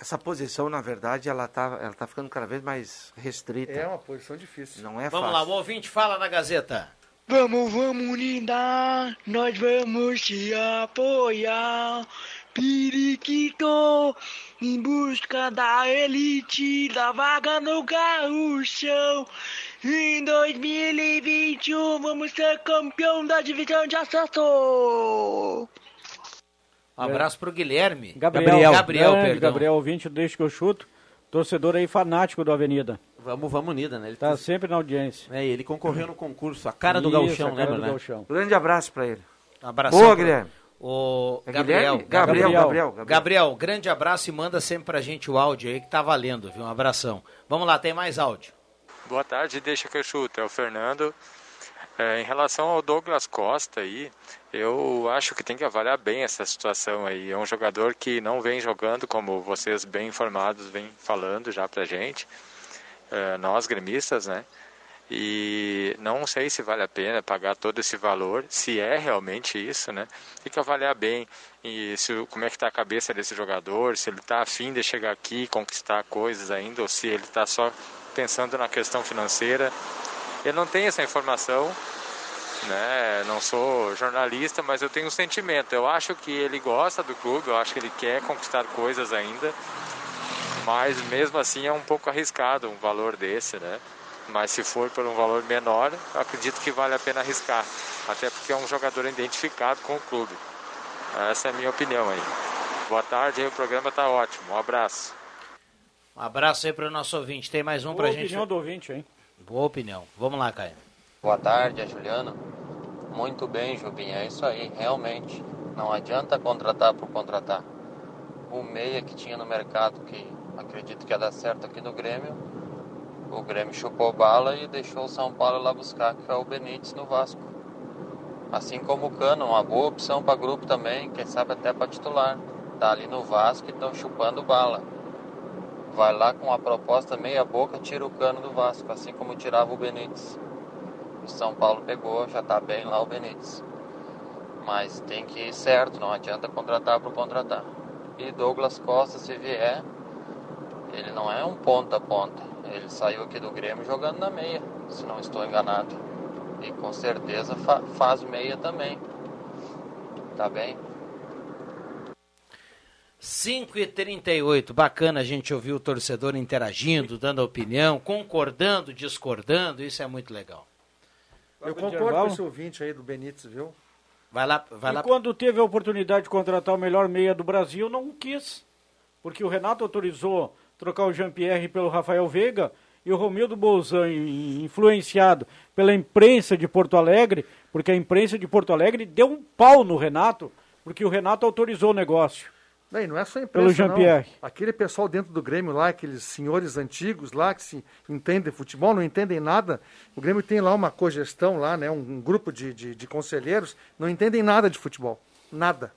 Essa posição, na verdade, ela tá, ela tá ficando cada vez mais restrita. é uma posição difícil. Não é Vamos lá, fácil. o ouvinte fala na Gazeta. Vamos, vamos unidar, nós vamos te apoiar. Periquito, em busca da elite, da vaga no gauchão. Em 2021, vamos ser campeão da divisão de acesso. Um abraço pro Guilherme. Gabriel, Gabriel. Gabriel, grande perdão. Gabriel, ouvinte, deixa que eu chuto. Torcedor aí fanático do Avenida. Vamos, vamos unida, né? Ele Tá sempre na audiência. É, ele concorreu no concurso, a cara do Isso, gauchão, a cara lembra, do né? gauchão. Grande abraço pra ele. Um abração Boa, pro- Guilherme. O É Gabriel? Gabriel, Gabriel. Gabriel, grande abraço e manda sempre pra gente o áudio aí que tá valendo, viu? Um abração. Vamos lá, tem mais áudio. Boa tarde, deixa que eu chuto. É o Fernando. É, em relação ao Douglas Costa aí, Eu acho que tem que avaliar bem essa situação aí. É um jogador que não vem jogando, como vocês bem informados vêm falando já pra gente, uh, nós gremistas, né? E não sei se vale a pena pagar todo esse valor, se é realmente isso, né? Tem que avaliar bem e se, como é que está a cabeça desse jogador, se ele está afim de chegar aqui e conquistar coisas ainda, ou se ele está só pensando na questão financeira. Eu não tenho essa informação, né? Não sou jornalista, mas eu tenho um sentimento. Eu acho que ele gosta do clube, eu acho que ele quer conquistar coisas ainda, mas mesmo assim é um pouco arriscado um valor desse, né? Mas se for por um valor menor, acredito que vale a pena arriscar. Até porque é um jogador identificado com o clube. Essa é a minha opinião aí. Boa tarde, o programa está ótimo. Um abraço. Um abraço aí para o nosso ouvinte. Tem mais um Boa para gente. opinião do ouvinte, hein? Boa opinião. Vamos lá, Caio. Boa tarde, é Juliano. Muito bem, Jubinho, é isso aí, realmente. Não adianta contratar por contratar. O meia que tinha no mercado, que acredito que ia dar certo aqui no Grêmio, o Grêmio chupou bala e deixou o São Paulo lá buscar, o Benítez no Vasco. Assim como o Cano, uma boa opção para grupo também, quem sabe até para titular. Tá ali no Vasco e estão chupando bala. Vai lá com a proposta meia boca, tira o Cano do Vasco, assim como tirava o Benítez. O São Paulo pegou, já tá bem lá o Benítez. Mas tem que ir certo, não adianta contratar por contratar. E Douglas Costa, se vier, ele não é um ponta a ponta. Ele saiu aqui do Grêmio jogando na meia, se não estou enganado. E com certeza fa faz meia também. Tá bem? 5 e 38 bacana a gente ouvir o torcedor interagindo, dando opinião, concordando, discordando, isso é muito legal. Eu concordo com esse ouvinte aí do Benítez, viu? Vai lá, vai e lá. quando teve a oportunidade de contratar o melhor meia do Brasil, não quis. Porque o Renato autorizou trocar o Jean-Pierre pelo Rafael Veiga e o Romildo Bolzan, in- influenciado pela imprensa de Porto Alegre, porque a imprensa de Porto Alegre deu um pau no Renato, porque o Renato autorizou o negócio. Não, e não é só a Pelo imprensa, não. Jean-Pierre. Aquele pessoal dentro do Grêmio lá, aqueles senhores antigos lá que se entendem futebol, não entendem nada. O Grêmio tem lá uma cogestão lá, né? Um, um grupo de, de, de conselheiros, não entendem nada de futebol. Nada.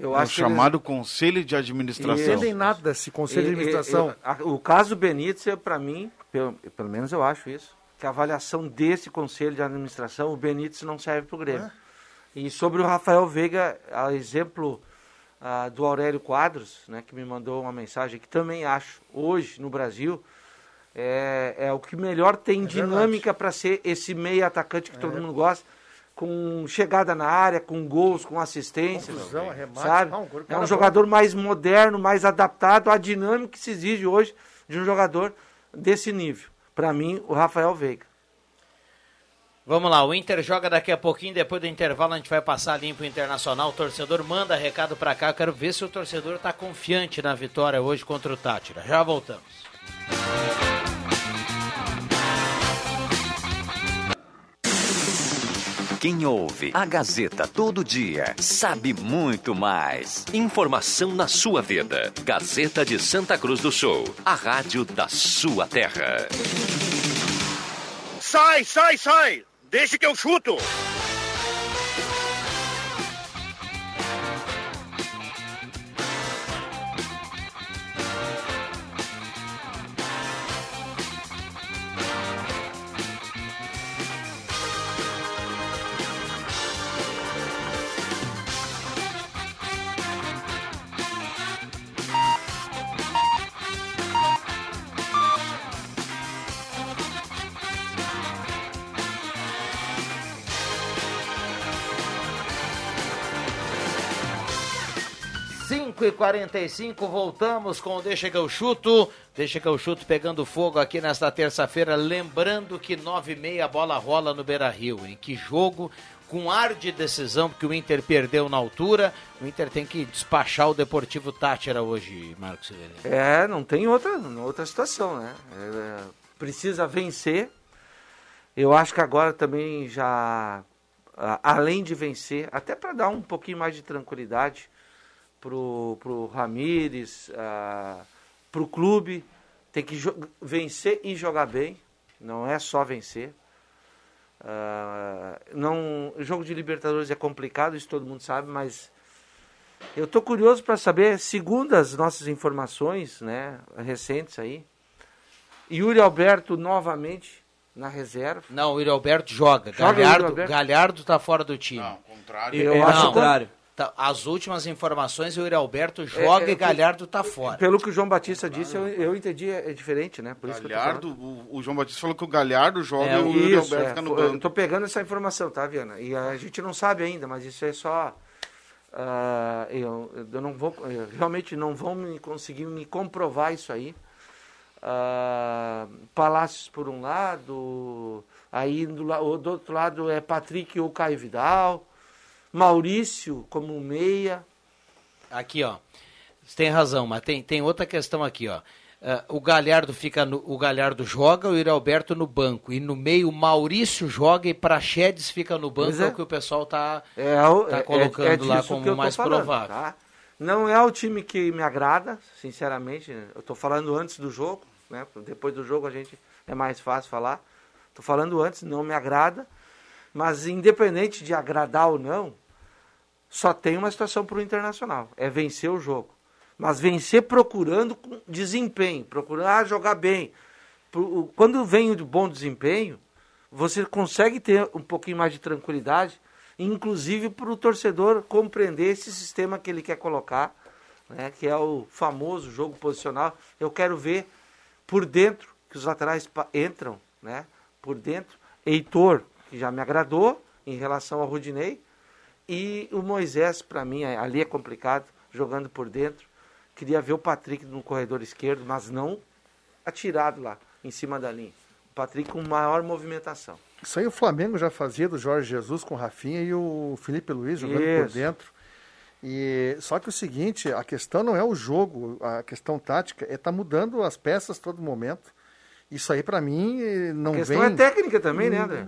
Eu É o acho chamado Conselho de Não Administração. entendem nada desse conselho de E- e- administração. a- o caso Benítez, para mim, pelo, pelo menos eu acho isso, que a avaliação desse conselho de administração, o Benítez não serve para o Grêmio. E sobre o Rafael Veiga, a exemplo ah, do Aurélio Quadros, né, que me mandou uma mensagem que também acho, hoje no Brasil, é, é o que melhor tem dinâmica para ser esse meio atacante que todo mundo gosta, com chegada na área, com gols, com assistências. Confusão, arremate. sabe? Gol- é um bom. jogador mais moderno, mais adaptado à dinâmica que se exige hoje de um jogador desse nível. Para mim, o Rafael Veiga. Vamos lá, o Inter joga daqui a pouquinho, depois do intervalo a gente vai passar limpo o Internacional. O torcedor manda recado pra cá, eu quero ver se o torcedor tá confiante na vitória hoje contra o Tátira. Já voltamos. Quem ouve a Gazeta todo dia sabe muito mais. Informação na sua vida. Gazeta de Santa Cruz do Sul, a rádio da sua terra. Sai, sai, sai! Deixa que eu chuto! Cinco e 45 voltamos com Deixa que eu chuto. Deixa que eu chuto pegando fogo aqui nesta terça-feira. Lembrando que 9 e meia a bola rola no Beira Rio. Em que jogo com ar de decisão, porque o Inter perdeu na altura. O Inter tem que despachar o Deportivo Tátira hoje, Marcos Severino. É, não tem outra, outra situação, né? É, precisa vencer. Eu acho que agora também já, além de vencer, até para dar um pouquinho mais de tranquilidade pro, pro Ramires, ah, pro clube, tem que vencer e jogar bem. Não é só vencer. Ah, não, o jogo de Libertadores é complicado, isso todo mundo sabe, mas eu estou curioso para saber, segundo as nossas informações, né, recentes aí, Yuri Alberto novamente na reserva. Não, o Yuri Alberto joga. Joga Galhardo, Alberto? Galhardo tá fora do time. Não, contrário. Eu acho o contrário. Tá, as últimas informações, o Yuri Alberto joga É, é, e Galhardo tá fora. Pelo que o João Batista disse, eu, eu entendi, é, é diferente, né? Por isso que eu tô falando. Galhardo, o, o João Batista falou que o Galhardo joga É, e o Yuri Alberto é, fica no foi- Eu banco. tô pegando essa informação, tá, Viana? E a gente não sabe ainda, mas isso é só. ah, eu, eu não vou. eu realmente não vão me conseguir me comprovar isso aí. Ah, Palácios por um lado, aí do, do outro lado é Patrick ou Caio Vidal, Maurício como meia. Aqui, ó. Você tem razão, mas tem, tem outra questão aqui, ó. Ah, o Galhardo fica no, o Galhardo joga, o Yuri Alberto no banco. E no meio o Maurício joga e Praxedes fica no banco, Pois é. é. o que o pessoal tá, É, o- tá é- colocando é lá disso que como mais falando, provável. tá? Não é o time que me agrada, sinceramente. Eu estou falando antes do jogo, né? Depois do jogo a gente é mais fácil falar. Estou falando antes, não me agrada. Mas independente de agradar ou não, só tem uma situação para o Internacional, é vencer o jogo. Mas vencer procurando desempenho, procurando ah, jogar bem. Quando vem o bom desempenho, você consegue ter um pouquinho mais de tranquilidade, inclusive para o torcedor compreender esse sistema que ele quer colocar, né, que é o famoso jogo posicional. Eu quero ver por dentro que os laterais entram, né, por dentro. Heitor, que já me agradou em relação ao Rudinei, e o Moisés, para mim, é- ali é complicado, jogando por dentro. Queria ver o Patrick no corredor esquerdo, mas não atirado lá, em cima da linha. O Patrick com maior movimentação. Isso aí o Flamengo já fazia do Jorge Jesus com o Rafinha e o Felipe Luiz jogando por Isso. dentro. E só que o seguinte, a questão não é o jogo, a questão tática é estar mudando as peças todo momento. Isso aí pra mim eh, não a questão vem é técnica também, né, André?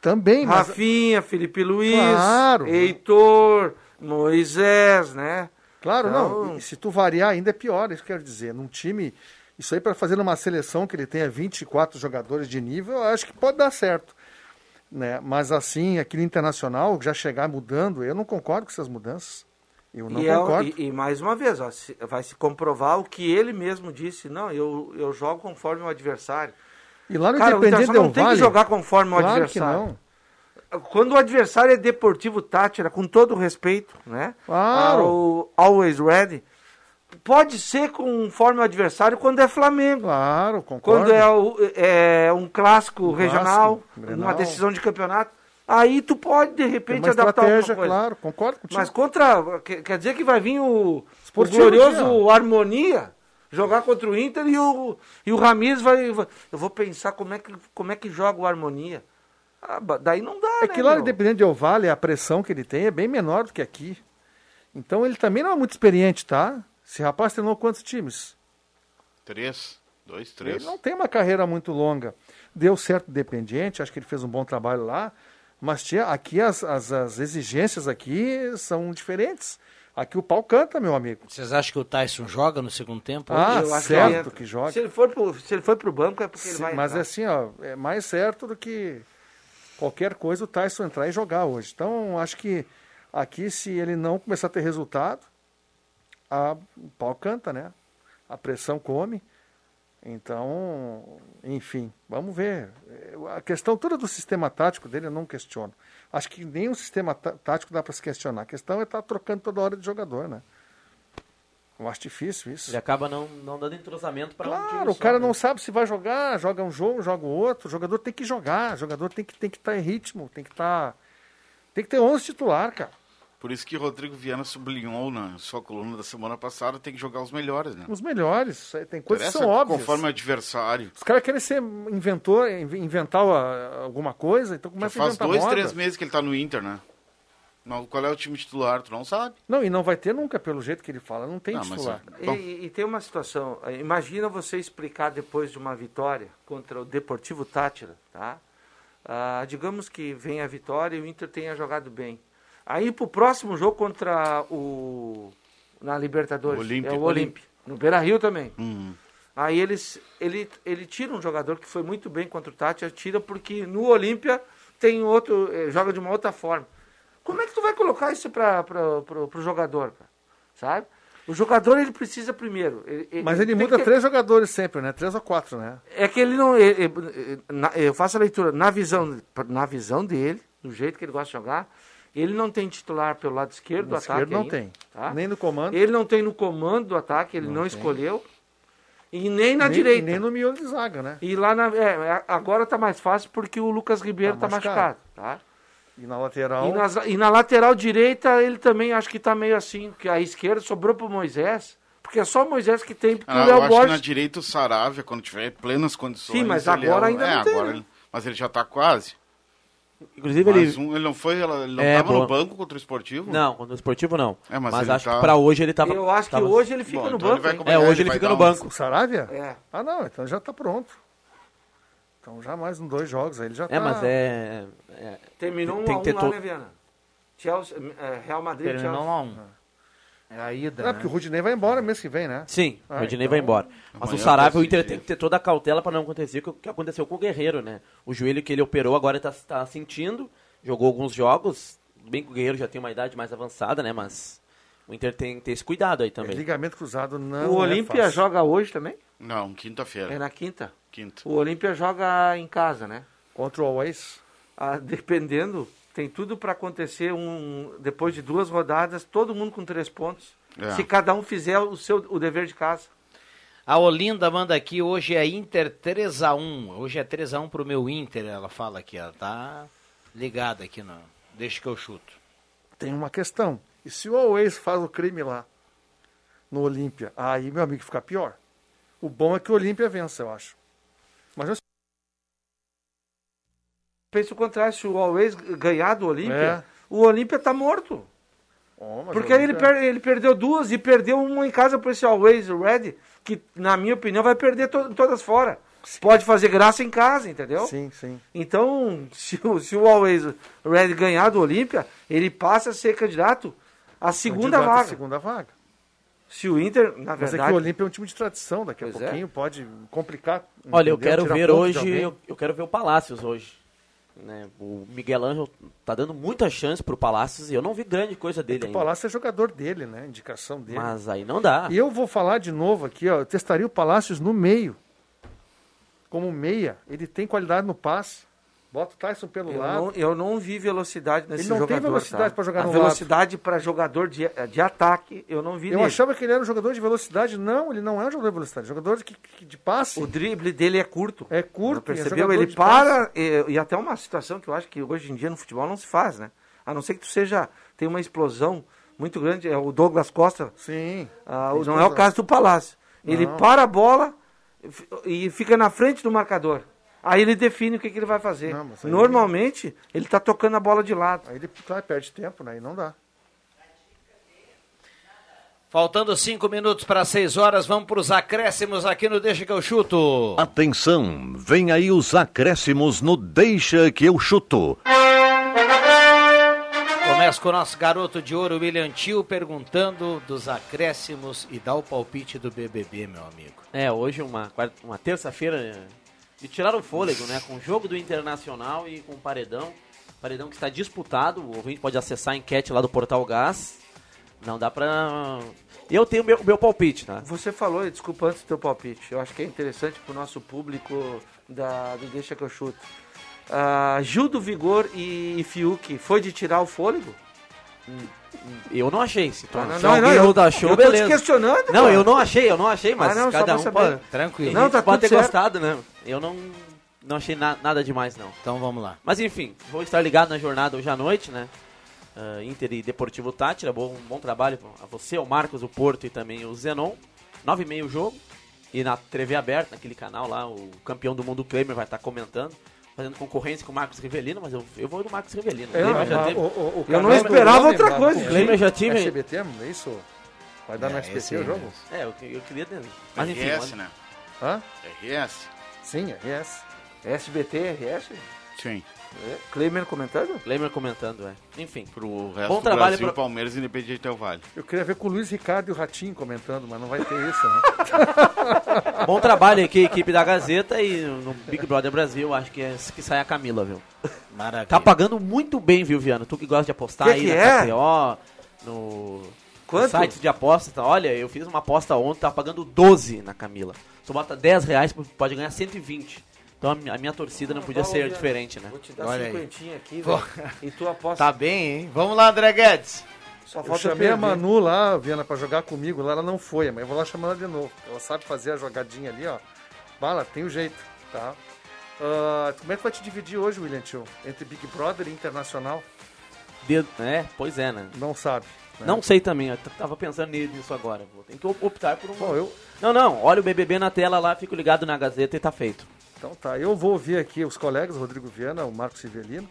Também, mas Rafinha, Felipe Luiz, Claro. Heitor, Moisés, né? Claro, Então- não. E se tu variar ainda é pior, isso que eu quero dizer. Num time, isso aí para fazer numa seleção que ele tenha 24 jogadores de nível, eu acho que pode dar certo. Né? Mas assim, aqui no internacional, já chegar mudando, eu não concordo com essas mudanças. Eu não e, é- concordo. e- e mais uma vez, ó, vai se comprovar o que ele mesmo disse. Não, eu, eu jogo conforme o adversário. E lá no Cara, o Independente Del não tem que jogar conforme o Claro adversário. Quando o adversário é Deportivo Tátira, com todo o respeito, né? Claro. Ao Always Ready. Pode ser conforme o adversário quando é Flamengo. Claro, concordo. Quando é, o- é um clássico Um regional, uma decisão de campeonato, aí tu pode, de repente, uma adaptar alguma coisa. claro, concordo contigo. Mas contra. que- Quer dizer que vai vir o, o glorioso. Harmonia jogar contra o Inter e o, e o Ramires vai, vai- Eu vou pensar como é que, como é que joga o Harmonia. Ah, daí não dá, É né? que lá meu? Independente Del Valle, a pressão que ele tem é bem menor do que aqui. Então ele também não é muito experiente, tá? Esse rapaz treinou quantos times? Três. Dois, três. Ele não tem uma carreira muito longa. Deu certo Independiente, acho que ele fez um bom trabalho lá. Mas tinha, aqui as, as, as exigências aqui são diferentes. Aqui o pau canta, meu amigo. Vocês acham que o Tyson joga no segundo tempo? Ah, Eu acho certo ele que joga. Se ele for pro, se ele for pro banco é porque ele Sim, vai mas entrar. assim, ó, é mais certo do que qualquer coisa o Tyson entrar e jogar hoje. Então, acho que aqui, se ele não começar a ter resultado, a, o pau canta, né? A pressão come. Então, enfim, vamos ver. A questão toda do sistema tático dele eu não questiono. Acho que nem o sistema tá- tático dá para se questionar. A questão é estar trocando toda hora de jogador, né? Eu acho difícil isso. Ele acaba não, não dando entrosamento para um time Claro, o só, cara né? não sabe se vai jogar, joga um jogo, joga o outro. O jogador tem que jogar, o jogador tem que tem que estar em ritmo, tem que estar tem que ter 11 titular, cara. Por isso que Rodrigo Viana sublinhou na sua coluna da semana passada, tem que jogar os melhores, né? Os melhores, aí tem coisas que são óbvias. Conforme o adversário. Os caras querem ser inventor, inv- inventar alguma coisa, então Já começa a faz inventar dois, moda. três meses que ele tá no Inter, né? Não, qual é o time titular? Tu não sabe. Não, e não vai ter nunca, pelo jeito que ele fala, não tem Não, titular. é- E, e- e tem uma situação, eh, imagina você explicar depois de uma vitória contra o Deportivo Tátira, tá? Ah, digamos que vem a vitória e o Inter tenha jogado bem. Aí pro próximo jogo contra o na Libertadores, Olímpia. é o Olímpia, no Beira-Rio também. Hum. Aí eles ele ele tira um jogador que foi muito bem contra o Tátira, tira porque no Olímpia tem outro, eh, joga de uma outra forma. Como é que tu vai colocar isso para o jogador, cara? Sabe? O jogador ele precisa primeiro. ele- Mas ele muda que- três jogadores sempre, né? Três ou quatro, né? É que ele não. ele- ele- na- eu faço a leitura na visão, na visão dele, do jeito que ele gosta de jogar. Ele não tem titular pelo lado esquerdo No do ataque. esquerdo não ainda, tem. tá? Nem no comando. Ele não tem no comando do ataque, ele não, tem. escolheu. E nem na Nem- direita. Nem no miolo de zaga, né? E lá na. é, agora tá mais fácil porque o Lucas Ribeiro Tá tá, machucado. machucado. tá? E na lateral. E, nas- e na lateral direita ele também acho que tá meio assim, porque a esquerda sobrou pro Moisés. Porque é só o Moisés que tem, porque Ah, o eu Léo acho que na direita o Saravia, quando tiver plenas condições. Sim, mas ele agora é, ainda é, não tem, agora né? ele- Mas ele já tá quase. Inclusive Mas ele. um- ele não foi, ele não É, tava no banco contra o esportivo? Não, contra o esportivo não. É, mas mas ele acho tá- que pra hoje ele tava. Eu acho que tava- hoje ele fica Bom, no então ele banco. hein? comer- É, hoje ele ele fica no um- banco. O Saravia? É. Ah, não, então já tá pronto. Então já mais uns dois jogos aí ele já É, tá. mas é. é- Terminou um tem a ter um lá, to- né, Viana? Chelsea, é, Real Madrid, Terminou Chelsea. 1 a 1. É a ida, É, né? porque o Rudinei vai embora mês que vem, né? Sim, Ah, o Rodinei então- vai embora. Mas o Saravia, o Inter tem que ter toda a cautela pra não acontecer o que aconteceu com o Guerreiro, né? O joelho que ele operou agora tá, tá sentindo, jogou alguns jogos, bem que o Guerreiro já tem uma idade mais avançada, né? Mas o Inter tem que ter esse cuidado aí também. Ligamento cruzado não. O é Olímpia fácil. joga hoje também? Não, quinta-feira. É na quinta. Quinta. O Olímpia joga em casa, né? Contra o Always. Ah, dependendo, tem tudo para acontecer um depois de duas rodadas, todo mundo com três pontos. É. Se cada um fizer o seu o dever de casa. A Olinda manda aqui, hoje é Inter 3x1. Hoje é 3x1 pro meu Inter, ela fala aqui, ela tá ligada aqui no. Deixa que eu chuto. Tem uma questão. E se o Always faz o crime lá no Olímpia, aí meu amigo fica pior. O bom é que o Olímpia vença, eu acho. Mas eu Pensa o contrário, se o Always ganhar do Olímpia, É. o Olímpia tá morto. Oh, mas Porque aí ele, per- ele perdeu duas e perdeu uma em casa por esse Always, Red, que na minha opinião vai perder to- todas fora. Pode fazer graça em casa, entendeu? Sim, sim. Então, se o, se o Always Red ganhar do Olímpia, ele passa a ser candidato à segunda Candidato à vaga. segunda vaga. Se o Inter, na Mas é verdade. que o Olímpia é um time de tradição, daqui a Pois é. pouquinho pode complicar. Olha, eu entendeu? quero Tirar ver hoje, eu, eu quero ver o Palácios hoje. Né? O Miguel Ângelo tá dando muita chance pro Palácios e eu não vi grande coisa dele O ainda. Palácio é jogador dele, né? Indicação dele. Mas aí não dá. E eu vou falar de novo aqui, ó. Eu testaria o Palácios no meio. Como meia. Ele tem qualidade no passe. Bota o Tyson pelo Eu lado. não, eu não vi velocidade nesse Ele não jogador. tem velocidade tá? pra jogar A no velocidade para jogador de, de ataque, eu não vi Eu nele. achava que ele era um jogador de velocidade. Não, ele não é um jogador de velocidade. Jogador de, que- de passe. O drible dele é curto. É curto. É percebeu? jogador Ele para, e, e até uma situação que eu acho que hoje em dia no futebol não se faz, né? A não ser que tu seja, tem uma explosão muito grande, é o Douglas Costa. Sim. Ah, não é o caso do Palácio. Ele Não. para a bola e fica na frente do marcador. Aí ele define o que, que ele vai fazer. Não, Normalmente, ele está tocando a bola de lado. Aí ele claro, perde tempo, né? E não dá. Faltando cinco minutos para seis horas, vamos para os acréscimos aqui no Deixa que eu chuto. Atenção, vem aí os acréscimos no Deixa que eu chuto. Começa com o nosso garoto de ouro, William Tio, perguntando dos acréscimos e dá o palpite do BBB, meu amigo. É, hoje uma, uma terça-feira é, de tirar o fôlego, né? Com o jogo do Internacional e com o Paredão. Paredão que está disputado, o ouvinte pode acessar a enquete lá do Portal Gás. Não dá pra... Eu tenho meu, meu palpite, tá? Você falou, desculpa antes do teu palpite, eu acho que é interessante para o nosso público da, do Deixa que eu chuto. Ah, Gil do Vigor e Fiuk, foi de tirar o fôlego? Eu não achei. Se, tu, Ah, não, se não, alguém não, eu- achou, eu tô beleza. te questionando, Não, cara. eu não achei, eu não achei, mas Ah, não, cada um saber. pode... Tranquilo. Não, tá pode tudo ter certo. gostado, né? Eu não, não achei na- nada demais, não. Então vamos lá. Mas enfim, vou estar ligado na jornada hoje à noite, né? Ah, Inter e Deportivo Tátira, bom, um bom trabalho a você, o Marcos, o Porto e também o Zenon. Nove e meio o jogo. E na TV aberta, naquele canal lá, o campeão do mundo Klemer vai estar comentando, fazendo concorrência com o Marcos Rivelino, mas eu, eu vou do Marcos Rivelino. É, já mas teve- o- o- o Eu não é esperava meu outra coisa. O Klemer já tive. SBT, é isso? Vai dar no É, SBT esse o jogo? É, eu, eu queria. Mas enfim. RS, né? Hã? RS. Sim, RS. SBT, RS? Sim. É, Kleimer comentando? Kleimer comentando, é. Enfim. Pro resto Bom do trabalho Brasil, pra- Palmeiras e Independiente Del Vale. Eu queria ver com o Luiz Ricardo e o Ratinho comentando, mas não vai ter isso, né? Bom trabalho aqui, equipe da Gazeta e no Big Brother Brasil, acho que é que sai a Camila, viu? Maravilha. Tá pagando muito bem, viu, Viano? Tu que gosta de apostar Que aí que na é? KTO, no, Quanto? no sites de apostas. tá? Olha, eu fiz uma aposta ontem, tava pagando 12 na Camila. Tu bota 10 reais, pode ganhar 120. Então a minha, torcida não podia Tá, ser diferente, né? Vou te dar Olha aí. cinquentinha aqui, velho. E tu aposta. Tá bem, hein? Vamos lá, André Guedes. Só Eu falta chamei a. Manu lá, Viana, pra jogar comigo lá, ela não foi, mas eu vou lá chamar ela de novo. Ela sabe fazer a jogadinha ali, ó. Bala, tem o jeito, tá? Ah, como é que vai te dividir hoje, William Tio? Entre Big Brother e Internacional? De- é, pois é, né? Não sabe. né? Não sei também, eu tava pensando nisso agora. Vou ter que optar por um. Bom, eu, Não, não, olha o BBB na tela lá, fico ligado na Gazeta e tá feito. Então tá, eu vou ouvir aqui os colegas, o Rodrigo Viana, o Marcos Civelino,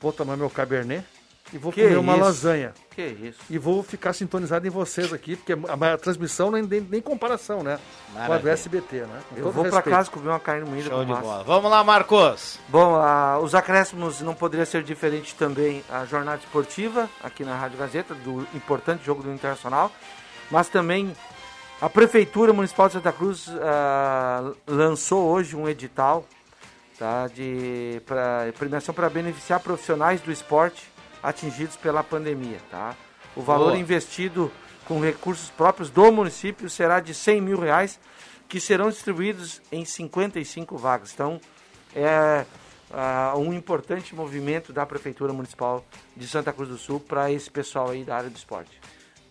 vou tomar meu cabernet e vou Que comer uma isso? lasanha. Que isso? E vou ficar sintonizado em vocês aqui, porque a, a transmissão nem, nem, nem comparação, né? Com a do Maravilha. SBT, né? Com Eu vou pra respeito. casa comer uma carne moída Show com de massa. bola. Vamos lá, Marcos. Bom, os acréscimos não poderia ser diferente também a jornada esportiva aqui na Rádio Gazeta, do importante jogo do Internacional, mas também a Prefeitura Municipal de Santa Cruz ah, lançou hoje um edital tá, de pra, premiação para beneficiar profissionais do esporte atingidos pela pandemia. Tá? O valor Boa. investido com recursos próprios do município será de 100 mil reais, que serão distribuídos em 55 vagas. Então, é ah, um importante movimento da Prefeitura Municipal de Santa Cruz do Sul para esse pessoal aí da área do esporte.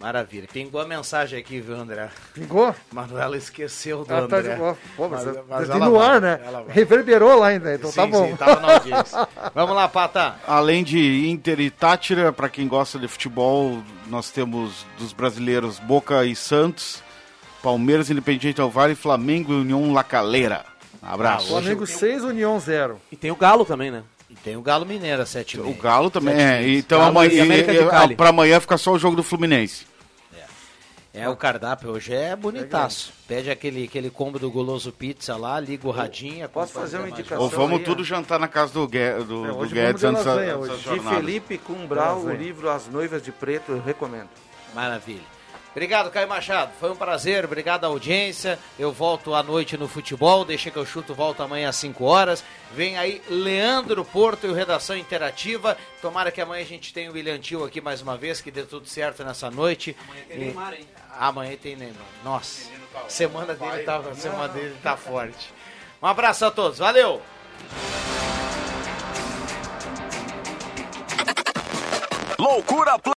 Maravilha. Pingou a mensagem aqui, viu, André? Pingou? Manuela esqueceu do Ah, tá André. de boa. Pô, mas, Mas- mas, tem ela no vai, ar, né? ela. Reverberou lá ainda, então sim, tá bom. sim, tava na audiência. Vamos lá, Pata. Além de Inter e Tátira, para quem gosta de futebol, nós temos dos brasileiros Boca e Santos, Palmeiras, Independiente Del Vale, Flamengo e União La Calera. Abraço. Flamengo 6, União 0. E tem o Galo também, né? E tem o Galo Mineiro, às 7 O Galo também. É, então amanhã, de e- Cali. pra amanhã fica só o jogo do Fluminense. É, o cardápio hoje é bonitaço. Pede aquele, aquele combo do Goloso Pizza lá, liga o radinho. Posso fazer uma indicação? Ou vamos aí, tudo ó. jantar na casa do, Gue- do, É, do Guedes antes de da- De. Felipe Cumbral, o livro As Noivas de Preto, eu recomendo. Maravilha. Obrigado, Caio Machado. Foi um prazer. Obrigado à audiência. Eu volto à noite no futebol. Deixa que eu chuto, volto amanhã às 5 horas. Vem aí Leandro Porto e o Redação Interativa. Tomara que amanhã a gente tenha o William Tio aqui mais uma vez, que dê tudo certo nessa noite. Amanhã tem Neymar, hein? Amanhã tem Neymar. Nossa, semana dele, tá, semana dele tá forte. Um abraço a todos. Valeu! Loucura